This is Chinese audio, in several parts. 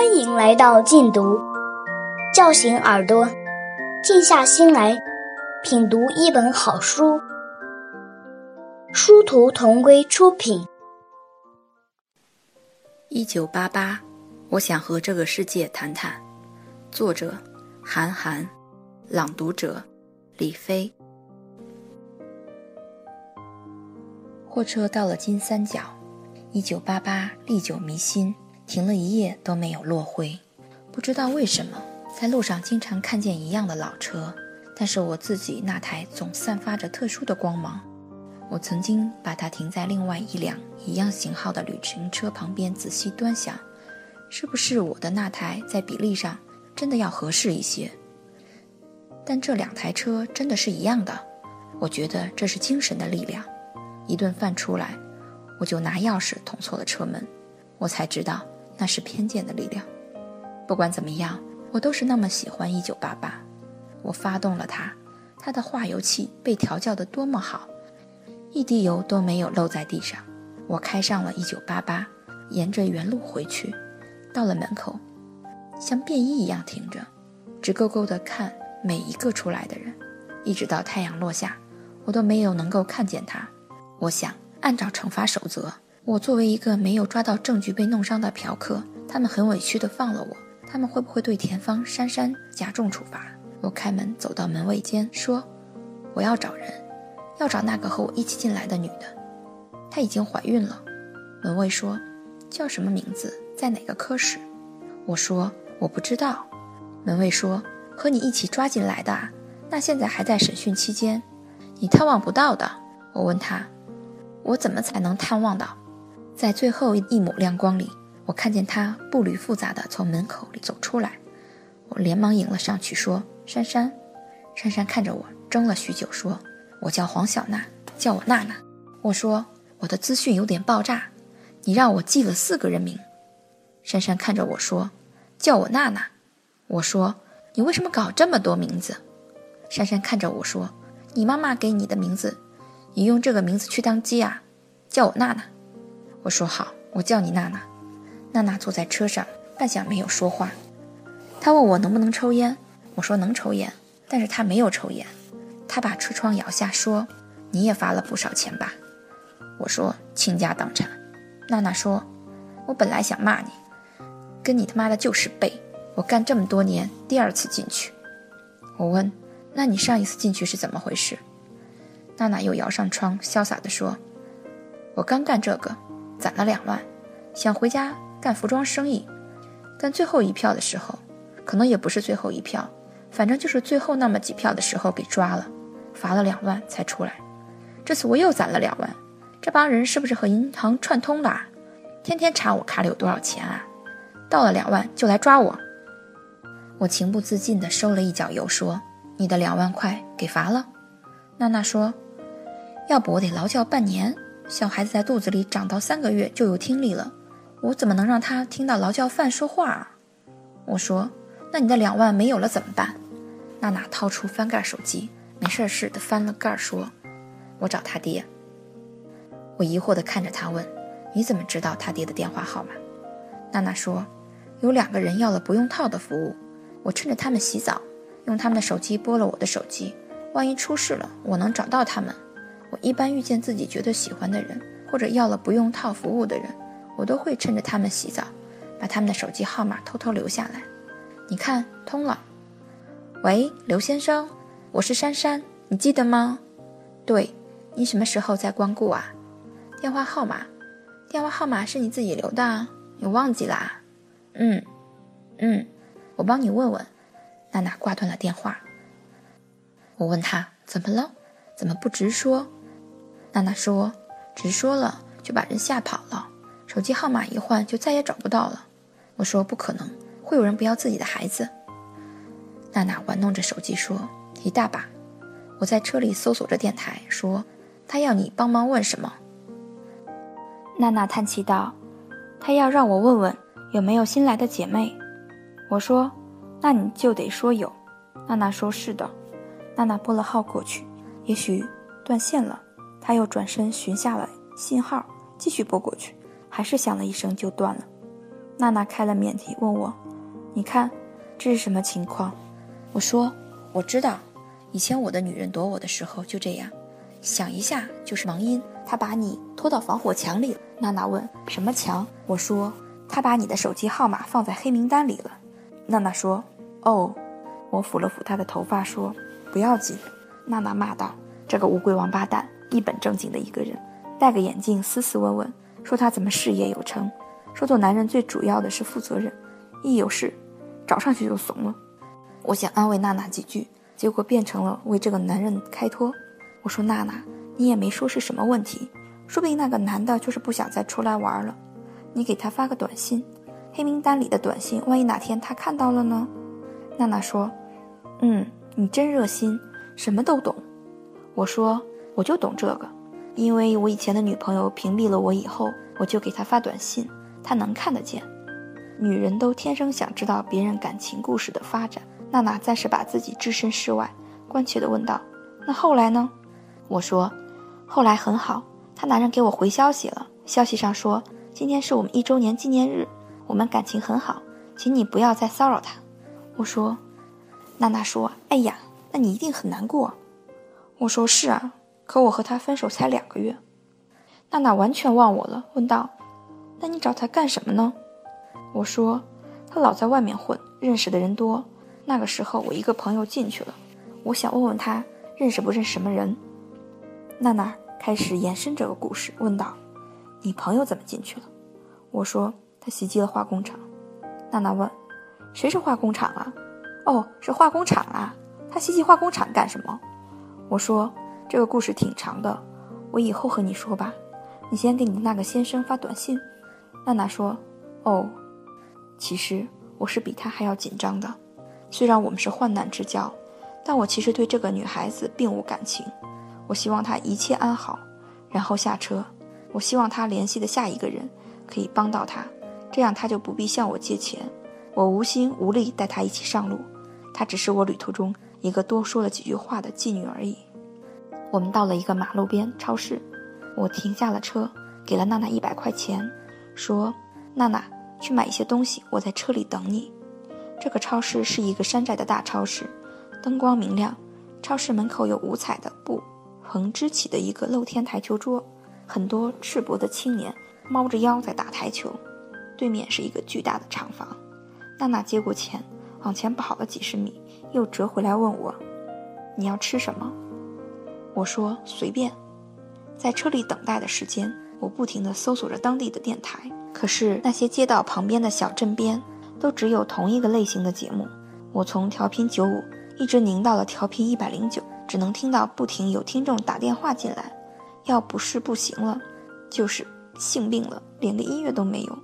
欢迎来到禁读，叫醒耳朵，静下心来品读一本好书。殊途同归出品。一九八八，我想和这个世界谈谈。作者：韩寒，朗读者：李飞。货车到了金三角，一九八八历久弥新。停了一夜都没有落灰，不知道为什么，在路上经常看见一样的老车，但是我自己那台总散发着特殊的光芒。我曾经把它停在另外一辆一样型号的旅行车旁边，仔细端详，是不是我的那台在比例上真的要合适一些？但这两台车真的是一样的，我觉得这是精神的力量。一顿饭出来，我就拿钥匙捅错了车门，我才知道。那是偏见的力量。不管怎么样，我都是那么喜欢一九八八。我发动了它，它的化油器被调教得多么好，一滴油都没有漏在地上。我开上了一九八八，沿着原路回去，到了门口，像便衣一样停着，直勾勾地看每一个出来的人，一直到太阳落下，我都没有能够看见他。我想按照惩罚守则。我作为一个没有抓到证据被弄伤的嫖客，他们很委屈地放了我。他们会不会对田芳、珊珊加重处罚？我开门走到门卫间，说：“我要找人，要找那个和我一起进来的女的，她已经怀孕了。”门卫说：“叫什么名字？在哪个科室？”我说：“我不知道。”门卫说：“和你一起抓进来的，那现在还在审讯期间，你探望不到的。”我问他：“我怎么才能探望到？”在最后一抹亮光里，我看见他步履复杂地从门口里走出来，我连忙迎了上去，说：“珊珊。”珊珊看着我，怔了许久，说：“我叫黄小娜，叫我娜娜。”我说：“我的资讯有点爆炸，你让我记了四个人名。”珊珊看着我说：“叫我娜娜。”我说：“你为什么搞这么多名字？”珊珊看着我说：“你妈妈给你的名字，你用这个名字去当鸡啊？叫我娜娜。”我说好，我叫你娜娜。娜娜坐在车上，半晌没有说话。她问我能不能抽烟，我说能抽烟，但是她没有抽烟。她把车窗摇下，说：“你也罚了不少钱吧？”我说：“倾家荡产。”娜娜说：“我本来想骂你，跟你他妈的就是背。我干这么多年，第二次进去。”我问：“那你上一次进去是怎么回事？”娜娜又摇上窗，潇洒地说：“我刚干这个。”攒了两万，想回家干服装生意，但最后一票的时候，可能也不是最后一票，反正就是最后那么几票的时候给抓了，罚了两万才出来。这次我又攒了两万，这帮人是不是和银行串通了？天天查我卡里有多少钱啊？到了两万就来抓我。我情不自禁地收了一脚油，说：“你的两万块给罚了。”娜娜说：“要不我得劳教半年。”小孩子在肚子里长到三个月就有听力了，我怎么能让他听到劳教犯说话啊？我说：“那你的两万没有了怎么办？”娜娜掏出翻盖手机，没事似的翻了盖，说：“我找他爹。”我疑惑地看着他问：“你怎么知道他爹的电话号码？”娜娜说：“有两个人要了不用套的服务，我趁着他们洗澡，用他们的手机拨了我的手机，万一出事了，我能找到他们。”我一般遇见自己觉得喜欢的人，或者要了不用套服务的人，我都会趁着他们洗澡，把他们的手机号码偷偷留下来。你看，通了。喂，刘先生，我是珊珊，你记得吗？对，你什么时候在光顾啊？电话号码，电话号码是你自己留的啊，你忘记啦？嗯，嗯，我帮你问问。娜娜挂断了电话。我问他怎么了，怎么不直说？娜娜说：“直说了就把人吓跑了，手机号码一换就再也找不到了。”我说：“不可能，会有人不要自己的孩子。”娜娜玩弄着手机说：“一大把。”我在车里搜索着电台，说：“他要你帮忙问什么？”娜娜叹气道：“他要让我问问有没有新来的姐妹。”我说：“那你就得说有。”娜娜说：“是的。”娜娜拨了号过去，也许断线了。他又转身寻下了信号，继续拨过去，还是响了一声就断了。娜娜开了免提，问我：“你看，这是什么情况？”我说：“我知道，以前我的女人躲我的时候就这样，想一下就是盲音。她把你拖到防火墙里了。”娜娜问：“什么墙？”我说：“她把你的手机号码放在黑名单里了。”娜娜说：“哦。”我抚了抚她的头发，说：“不要紧。”娜娜骂道：“这个乌龟王八蛋，一本正经的一个人，戴个眼镜，斯斯文文，说他怎么事业有成，说做男人最主要的是负责任，一有事，找上去就怂了。”我想安慰娜娜几句，结果变成了为这个男人开脱。我说：“娜娜，你也没说是什么问题。”说不定那个男的就是不想再出来玩了，你给他发个短信，黑名单里的短信，万一哪天他看到了呢？娜娜说：“嗯，你真热心，什么都懂。”我说：“我就懂这个，因为我以前的女朋友屏蔽了我以后，我就给她发短信，她能看得见。女人都天生想知道别人感情故事的发展。”娜娜暂时把自己置身事外，关切地问道：“那后来呢？”我说：“后来很好。”他男人给我回消息了，消息上说今天是我们一周年纪念日，我们感情很好，请你不要再骚扰他。我说，娜娜说，哎呀，那你一定很难过。我说是啊，可我和他分手才两个月。娜娜完全忘我了，问道，那你找他干什么呢？我说，他老在外面混，认识的人多。那个时候我一个朋友进去了，我想问问他认识不认识什么人。娜娜。开始延伸这个故事，问道：“你朋友怎么进去了？”我说：“他袭击了化工厂。”娜娜问：“谁是化工厂啊？”“哦，是化工厂啊！他袭击化工厂干什么？”我说：“这个故事挺长的，我以后和你说吧。你先给你那个先生发短信。”娜娜说：“哦，其实我是比他还要紧张的。虽然我们是患难之交，但我其实对这个女孩子并无感情。”我希望她一切安好，然后下车。我希望他联系的下一个人可以帮到他，这样他就不必向我借钱。我无心无力带他一起上路，他只是我旅途中一个多说了几句话的妓女而已。我们到了一个马路边超市，我停下了车，给了娜娜一百块钱，说：“娜娜，去买一些东西，我在车里等你。”这个超市是一个山寨的大超市，灯光明亮，超市门口有五彩的布。横支起的一个露天台球桌，很多赤膊的青年猫着腰在打台球。对面是一个巨大的厂房。娜娜接过钱，往前跑了几十米，又折回来问我：“你要吃什么？”我说：“随便。”在车里等待的时间，我不停地搜索着当地的电台，可是那些街道旁边的小镇边都只有同一个类型的节目。我从调频九五一直拧到了调频一百零九。只能听到不停有听众打电话进来，要不是不行了，就是性病了，连个音乐都没有。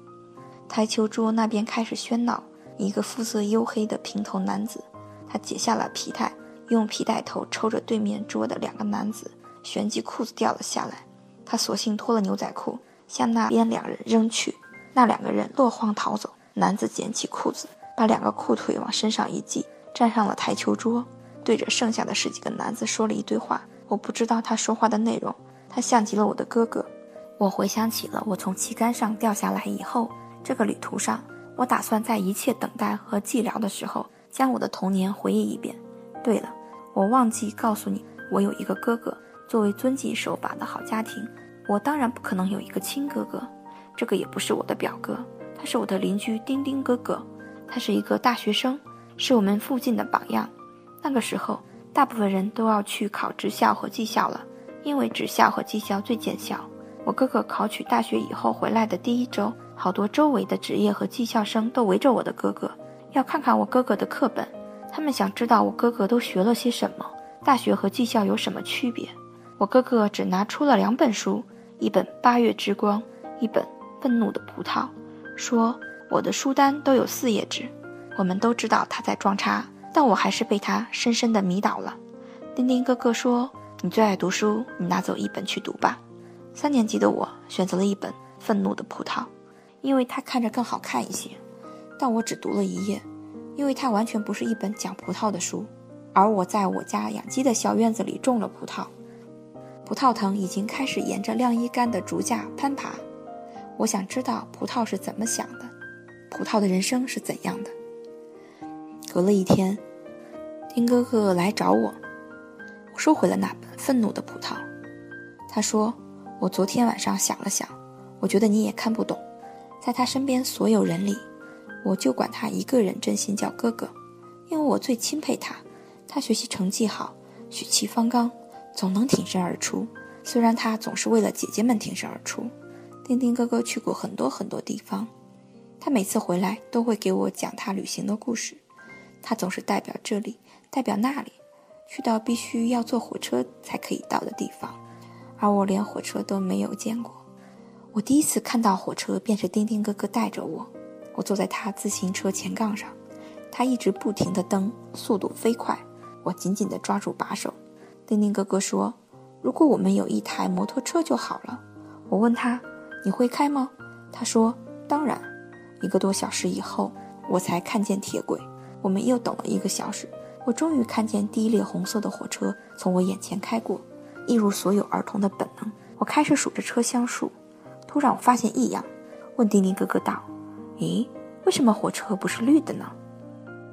台球桌那边开始喧闹，一个肤色黝黑的平头男子，他解下了皮带，用皮带头抽着对面桌的两个男子，旋即裤子掉了下来，他索性脱了牛仔裤向那边两人扔去，那两个人落荒逃走。男子捡起裤子，把两个裤腿往身上一系，站上了台球桌。对着剩下的十几个男子说了一堆话，我不知道他说话的内容。他像极了我的哥哥。我回想起了我从旗杆上掉下来以后，这个旅途上，我打算在一切等待和寂寥的时候，将我的童年回忆一遍。对了，我忘记告诉你，我有一个哥哥。作为遵纪守法的好家庭，我当然不可能有一个亲哥哥。这个也不是我的表哥，他是我的邻居丁丁哥哥。他是一个大学生，是我们附近的榜样。那个时候，大部分人都要去考职校和技校了，因为职校和技校最见效。我哥哥考取大学以后回来的第一周，好多周围的职业和技校生都围着我的哥哥，要看看我哥哥的课本。他们想知道我哥哥都学了些什么，大学和技校有什么区别。我哥哥只拿出了两本书，一本《八月之光》，一本《愤怒的葡萄》，说我的书单都有四页纸。我们都知道他在装叉。但我还是被他深深的迷倒了。丁丁哥哥说：“你最爱读书，你拿走一本去读吧。”三年级的我选择了一本《愤怒的葡萄》，因为它看着更好看一些。但我只读了一页，因为它完全不是一本讲葡萄的书。而我在我家养鸡的小院子里种了葡萄，葡萄藤已经开始沿着晾衣杆的竹架攀爬。我想知道葡萄是怎么想的。葡萄的人生是怎样的。隔了一天，丁哥哥来找我，我收回了那本愤怒的葡萄。他说：“我昨天晚上想了想，我觉得你也看不懂。在他身边所有人里，我就管他一个人真心叫哥哥，因为我最钦佩他。他学习成绩好，血气方刚，总能挺身而出。虽然他总是为了姐姐们挺身而出。丁丁哥哥去过很多很多地方，他每次回来都会给我讲他旅行的故事。他总是代表这里，代表那里，去到必须要坐火车才可以到的地方。”而我连火车都没有见过，我第一次看到火车便是丁丁哥哥带着我，我坐在他自行车前杠上，他一直不停地蹬，速度飞快，我紧紧地抓住把手。丁丁哥哥说：“如果我们有一台摩托车就好了。”我问他：“你会开吗？”他说：“当然。”一个多小时以后，我才看见铁轨。我们又等了一个小时，我终于看见第一列红色的火车从我眼前开过。一如所有儿童的本能，我开始数着车厢数。突然，我发现异样，问丁丁哥哥道：“咦，为什么火车不是绿的呢？”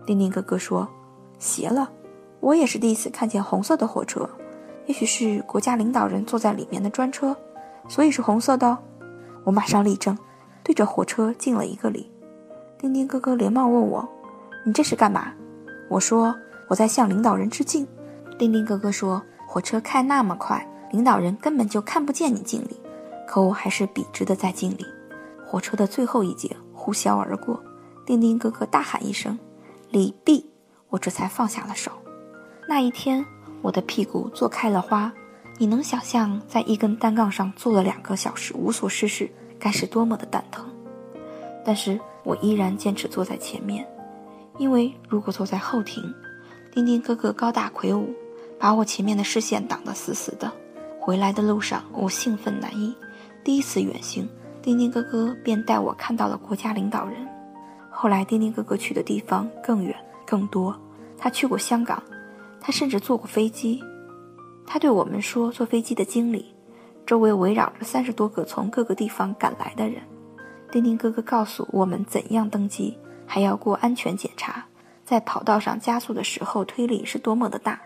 丁丁哥哥说：“邪了，我也是第一次看见红色的火车。也许是国家领导人坐在里面的专车，所以是红色的。”我马上立正，对着火车敬了一个礼。丁丁哥哥连忙问我：“你这是干嘛？”我说：“我在向领导人致敬。”丁丁哥哥说。火车开那么快，领导人根本就看不见你敬礼，可我还是笔直的在敬礼。火车的最后一节呼啸而过，丁丁哥哥大喊一声“礼毕”，我这才放下了手。那一天，我的屁股坐开了花，你能想象在一根单杠上坐了两个小时无所事事，该是多么的蛋疼？但是我依然坚持坐在前面，因为如果坐在后庭，丁丁哥哥高大魁梧。把我前面的视线挡得死死的。回来的路上，我兴奋难抑。第一次远行，丁丁哥哥便带我看到了国家领导人。后来，丁丁哥哥去的地方更远更多。他去过香港，他甚至坐过飞机。他对我们说，坐飞机的经历，周围围绕着三十多个从各个地方赶来的人。丁丁哥哥告诉我们怎样登机，还要过安全检查，在跑道上加速的时候，推力是多么的大。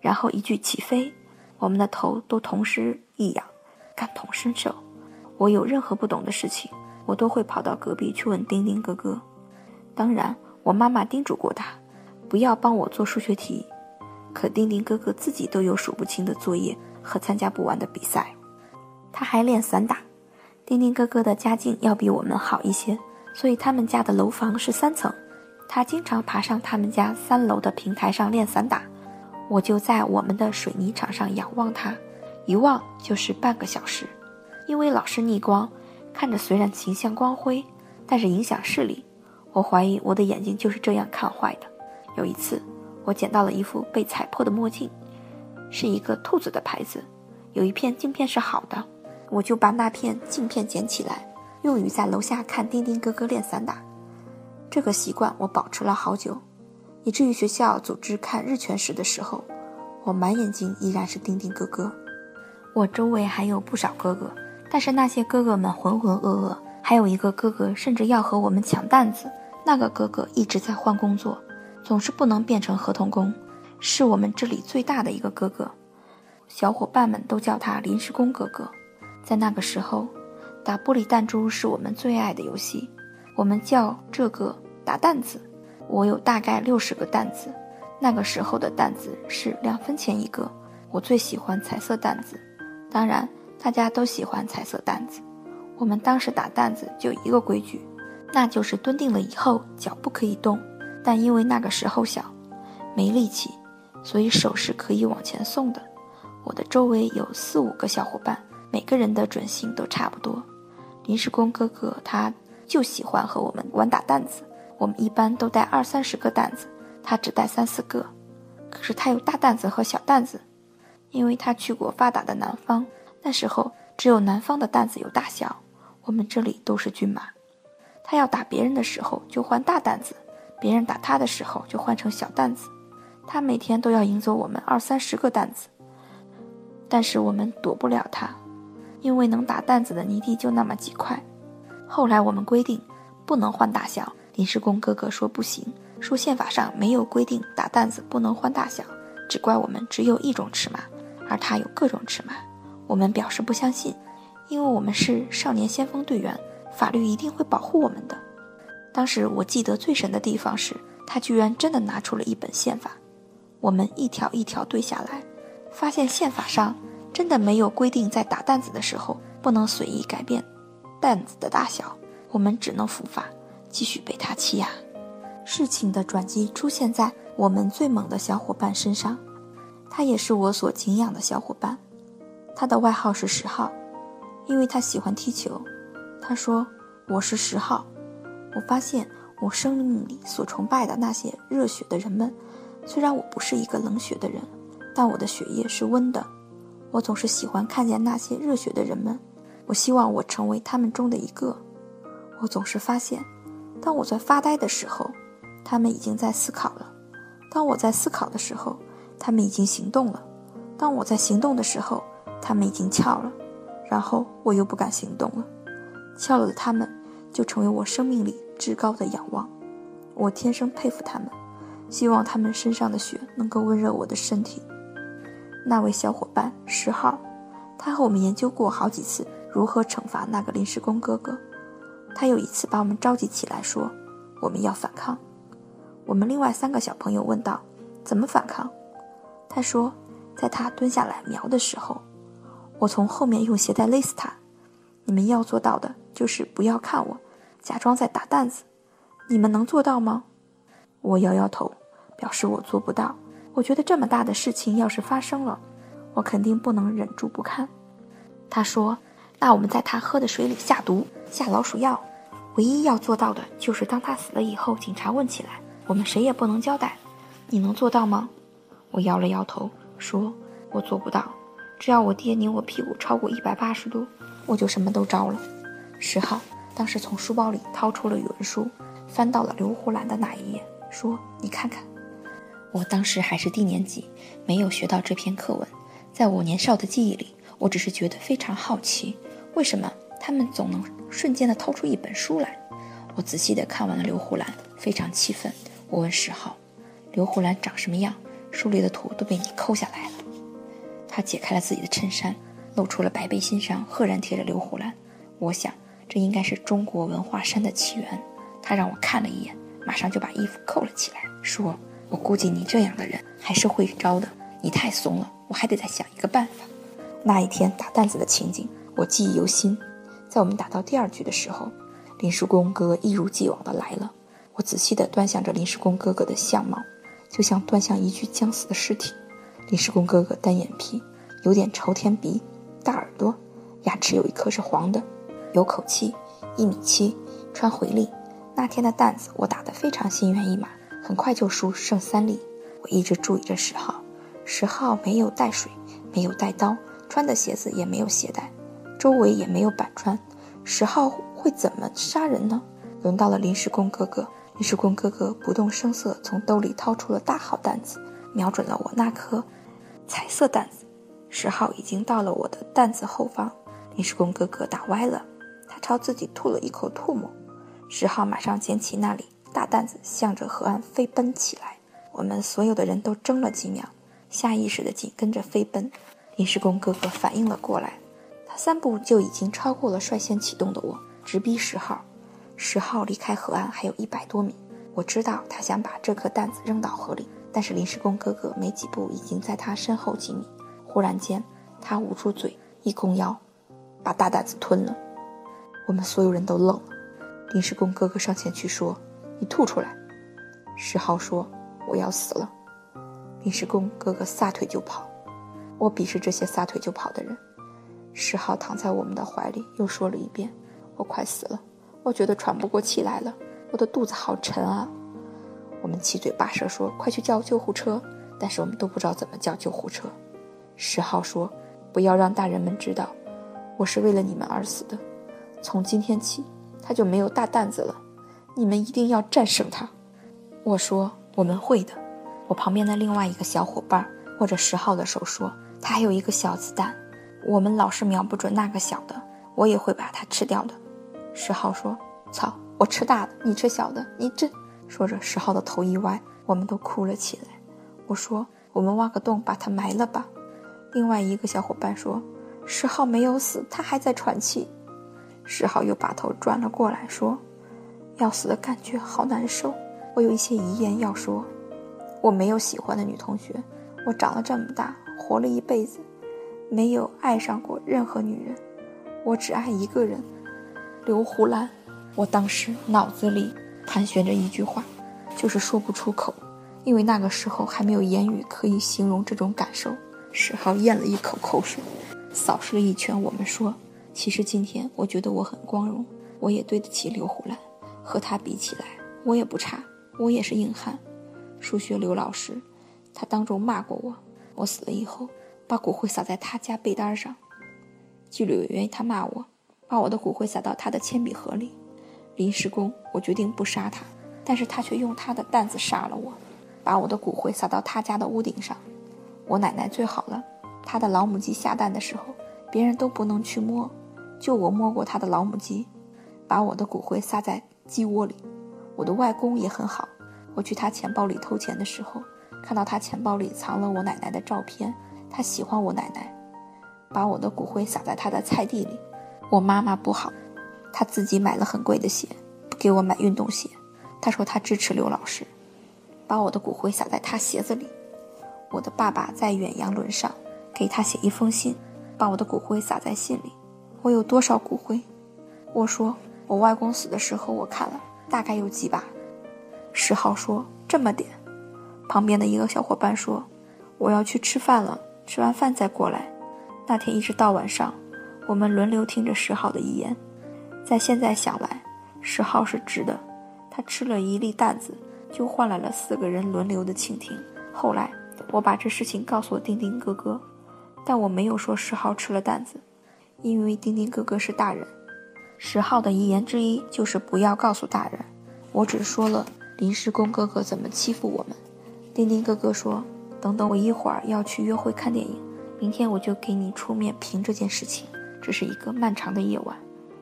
然后一句起飞，我们的头都同时一仰，感同身受。我有任何不懂的事情，我都会跑到隔壁去问丁丁哥哥。当然，我妈妈叮嘱过他，不要帮我做数学题。可丁丁哥哥自己都有数不清的作业和参加不完的比赛。他还练散打。丁丁哥哥的家境要比我们好一些，所以他们家的楼房是三层。他经常爬上他们家三楼的平台上练散打。我就在我们的水泥场上仰望他，一望就是半个小时，因为老是逆光，看着虽然形象光辉，但是影响视力。我怀疑我的眼睛就是这样看坏的。有一次，我捡到了一副被踩破的墨镜，是一个兔子的牌子，有一片镜片是好的，我就把那片镜片捡起来，用于在楼下看丁丁哥哥练散打。这个习惯我保持了好久。以至于学校组织看日全食的时候，我满眼睛依然是丁丁哥哥。我周围还有不少哥哥，但是那些哥哥们浑浑噩噩，还有一个哥哥甚至要和我们抢担子。那个哥哥一直在换工作，总是不能变成合同工，是我们这里最大的一个哥哥。小伙伴们都叫他临时工哥哥。在那个时候，打玻璃弹珠是我们最爱的游戏，我们叫这个打弹子。我有大概六十个担子，那个时候的担子是两分钱一个。我最喜欢彩色担子，当然大家都喜欢彩色担子。我们当时打担子就一个规矩，那就是蹲定了以后脚不可以动。但因为那个时候小，没力气，所以手是可以往前送的。我的周围有四五个小伙伴，每个人的准星都差不多。临时工哥哥他就喜欢和我们玩打担子。我们一般都带二三十个担子，他只带三四个。可是他有大担子和小担子，因为他去过发达的南方，那时候只有南方的担子有大小，我们这里都是均码。他要打别人的时候就换大担子，别人打他的时候就换成小担子。他每天都要赢走我们二三十个担子，但是我们躲不了他，因为能打担子的泥地就那么几块。后来我们规定，不能换大小。临时工哥哥说不行，说宪法上没有规定打担子不能换大小，只怪我们只有一种尺码，而他有各种尺码。我们表示不相信，因为我们是少年先锋队员，法律一定会保护我们的。当时我记得最神的地方是，他居然真的拿出了一本宪法，我们一条一条对下来，发现宪法上真的没有规定在打担子的时候不能随意改变担子的大小，我们只能伏法。继续被他欺压。事情的转机出现在我们最猛的小伙伴身上，他也是我所敬仰的小伙伴。他的外号是十号，因为他喜欢踢球。他说：“我是十号。”我发现我生命里所崇拜的那些热血的人们，虽然我不是一个冷血的人，但我的血液是温的。我总是喜欢看见那些热血的人们，我希望我成为他们中的一个。我总是发现。当我在发呆的时候，他们已经在思考了；当我在思考的时候，他们已经行动了；当我在行动的时候，他们已经翘了。然后我又不敢行动了，翘了的他们就成为我生命里至高的仰望。我天生佩服他们，希望他们身上的血能够温热我的身体。那位小伙伴十号，他和我们研究过好几次如何惩罚那个临时工哥哥。他有一次把我们召集起来，说：“我们要反抗。”我们另外三个小朋友问道：“怎么反抗？”他说：“在他蹲下来瞄的时候，我从后面用鞋带勒死他。你们要做到的就是不要看我，假装在打担子。你们能做到吗？”我摇摇头，表示我做不到。我觉得这么大的事情要是发生了，我肯定不能忍住不看。他说：“那我们在他喝的水里下毒。”下老鼠药，唯一要做到的就是当他死了以后，警察问起来，我们谁也不能交代。你能做到吗？我摇了摇头，说：“我做不到。只要我爹拧我屁股超过一百八十度，我就什么都招了。”十号当时从书包里掏出了语文书，翻到了刘胡兰的那一页，说：“你看看。”我当时还是低年级，没有学到这篇课文，在我年少的记忆里，我只是觉得非常好奇，为什么？他们总能瞬间的掏出一本书来。我仔细的看完了刘胡兰，非常气愤。我问十号：“刘胡兰长什么样？书里的图都被你抠下来了。”他解开了自己的衬衫，露出了白背心上赫然贴着刘胡兰。我想，这应该是中国文化衫的起源。他让我看了一眼，马上就把衣服扣了起来，说：“我估计你这样的人还是会招的。你太怂了，我还得再想一个办法。”那一天打担子的情景，我记忆犹新。在我们打到第二局的时候，临时工哥一如既往的来了。我仔细地端详着临时工哥哥的相貌，就像端详一具将死的尸体。临时工哥哥单眼皮，有点朝天鼻，大耳朵，牙齿有一颗是黄的，有口气，一米七，穿回力。那天的担子我打得非常心猿意马，很快就输剩三粒。我一直注意着十号，十号没有带水，没有带刀，穿的鞋子也没有鞋带。周围也没有板砖，十号会怎么杀人呢？轮到了临时工哥哥，临时工哥哥不动声色从兜里掏出了大号担子，瞄准了我那颗彩色担子。十号已经到了我的担子后方，临时工哥哥打歪了，他朝自己吐了一口唾沫。十号马上捡起那里大担子，向着河岸飞奔起来。我们所有的人都怔了几秒，下意识地紧跟着飞奔。临时工哥哥反应了过来。他三步就已经超过了率先启动的我，直逼十号。十号离开河岸还有一百多米，我知道他想把这颗担子扔到河里，但是临时工哥哥没几步已经在他身后几米。忽然间，他捂住嘴，一弓腰，把大担子吞了。我们所有人都愣了。临时工哥哥上前去说：“你吐出来。”十号说：“我要死了。”临时工哥哥撒腿就跑。我鄙视这些撒腿就跑的人。十号躺在我们的怀里，又说了一遍：“我快死了，我觉得喘不过气来了，我的肚子好沉啊。”我们七嘴八舌说：“快去叫救护车！”但是我们都不知道怎么叫救护车。十号说：“不要让大人们知道，我是为了你们而死的。从今天起，他就没有大担子了。你们一定要战胜他。”我说：“我们会的。”我旁边的另外一个小伙伴握着十号的手说：“他还有一个小子弹。”我们老是瞄不准那个小的，我也会把它吃掉的。十号说：“操，我吃大的，你吃小的，你这……说着，十号的头一歪，我们都哭了起来。我说：“我们挖个洞把他埋了吧。”另外一个小伙伴说：“十号没有死，他还在喘气。”十号又把头转了过来，说：“要死的感觉好难受。”我有一些遗言要说。我没有喜欢的女同学，我长了这么大，活了一辈子，没有爱上过任何女人，我只爱一个人，刘胡兰。我当时脑子里盘旋着一句话，就是说不出口，因为那个时候还没有言语可以形容这种感受。史浩咽了一口口水，扫视了一圈我们，说：“其实今天我觉得我很光荣，我也对得起刘胡兰。和他比起来，我也不差，我也是硬汉。数学刘老师，他当众骂过我。我死了以后，把骨灰撒在他家被单上。纪律委员他骂我，把我的骨灰撒到他的铅笔盒里。”临时工，我决定不杀他，但是他却用他的担子杀了我，把我的骨灰撒到他家的屋顶上。我奶奶最好了，她的老母鸡下蛋的时候，别人都不能去摸，就我摸过她的老母鸡，把我的骨灰撒在鸡窝里。我的外公也很好，我去他钱包里偷钱的时候，看到他钱包里藏了我奶奶的照片，他喜欢我奶奶，把我的骨灰撒在他的菜地里。我妈妈不好。他自己买了很贵的鞋，不给我买运动鞋。他说他支持刘老师，把我的骨灰撒在他鞋子里。我的爸爸在远洋轮上，给他写一封信，把我的骨灰撒在信里。我有多少骨灰？我说我外公死的时候我看了，大概有几把。十号说这么点。旁边的一个小伙伴说我要去吃饭了，吃完饭再过来。那天一直到晚上，我们轮流听着十号的遗言。在现在想来，十号是值的。他吃了一粒担子，就换来了四个人轮流的倾听。后来，我把这事情告诉了丁丁哥哥，但我没有说十号吃了担子，因为丁丁哥哥是大人。十号的遗言之一就是不要告诉大人。我只说了临时工哥哥怎么欺负我们。丁丁哥哥说：“等等，我一会儿要去约会看电影，明天我就给你出面评这件事情。”这是一个漫长的夜晚。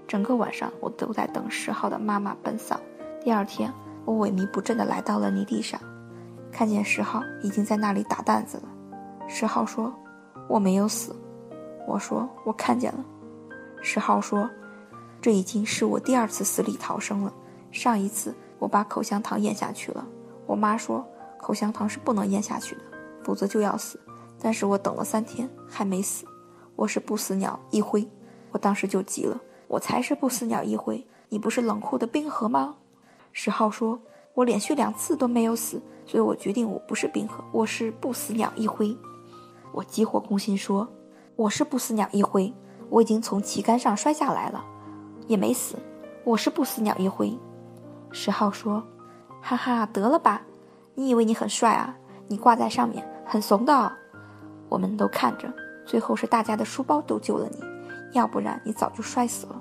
整个晚上，我都在等十号的妈妈奔丧。第二天，我萎靡不振地来到了泥地上，看见十号已经在那里打担子了。十号说：“我没有死。”我说：“我看见了。”十号说：“这已经是我第二次死里逃生了。上一次我把口香糖咽下去了。我妈说口香糖是不能咽下去的，否则就要死。但是我等了三天还没死。我是不死鸟一辉。我当时就急了。”我才是不死鸟一辉，你不是冷酷的冰河吗？十号说：“我连续两次都没有死，所以我决定我不是冰河，我是不死鸟一辉。”我急火攻心说：“我是不死鸟一辉，我已经从旗杆上摔下来了，也没死，我是不死鸟一辉。”十号说：“哈哈，得了吧，你以为你很帅啊？你挂在上面很怂的。”我们都看着，最后是大家的书包都救了你。要不然你早就摔死了，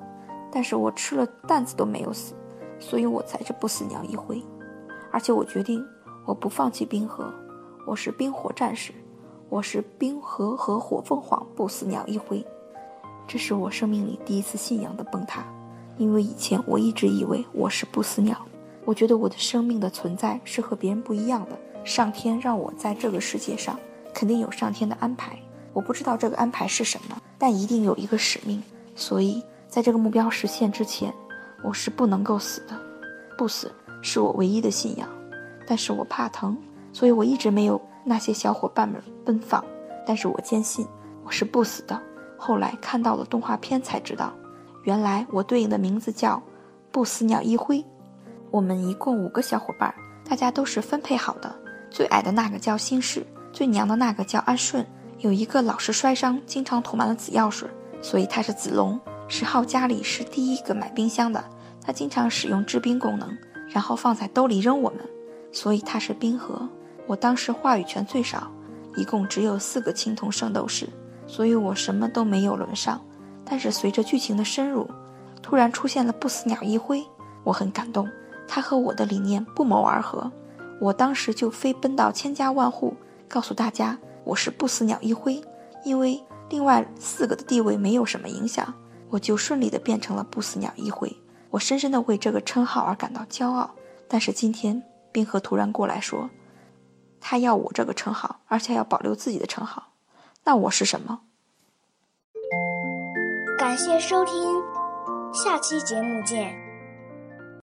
但是我吃了担子都没有死，所以我才是不死鸟一辉。而且我决定，我不放弃冰河，我是冰火战士，我是冰河和火凤凰不死鸟一辉。这是我生命里第一次信仰的崩塌，因为以前我一直以为我是不死鸟，我觉得我的生命的存在是和别人不一样的。上天让我在这个世界上，肯定有上天的安排。我不知道这个安排是什么，但一定有一个使命。所以，在这个目标实现之前，我是不能够死的。不死是我唯一的信仰。但是我怕疼，所以我一直没有那些小伙伴们奔放。但是我坚信我是不死的。后来看到了动画片才知道，原来我对应的名字叫不死鸟一辉。我们一共五个小伙伴，大家都是分配好的。最矮的那个叫星矢，最娘的那个叫安顺。有一个老是摔伤，经常涂满了紫药水，所以他是紫龙。十号家里是第一个买冰箱的，他经常使用制冰功能，然后放在兜里扔我们，所以他是冰河。我当时话语权最少，一共只有四个青铜圣斗士，所以我什么都没有轮上。但是随着剧情的深入，突然出现了不死鸟一辉，我很感动，他和我的理念不谋而合。我当时就飞奔到千家万户，告诉大家。我是不死鸟一辉，因为另外四个的地位没有什么影响，我就顺利的变成了不死鸟一辉。我深深的为这个称号而感到骄傲。但是今天，冰河突然过来说，他要我这个称号，而且要保留自己的称号，那我是什么？感谢收听，下期节目见。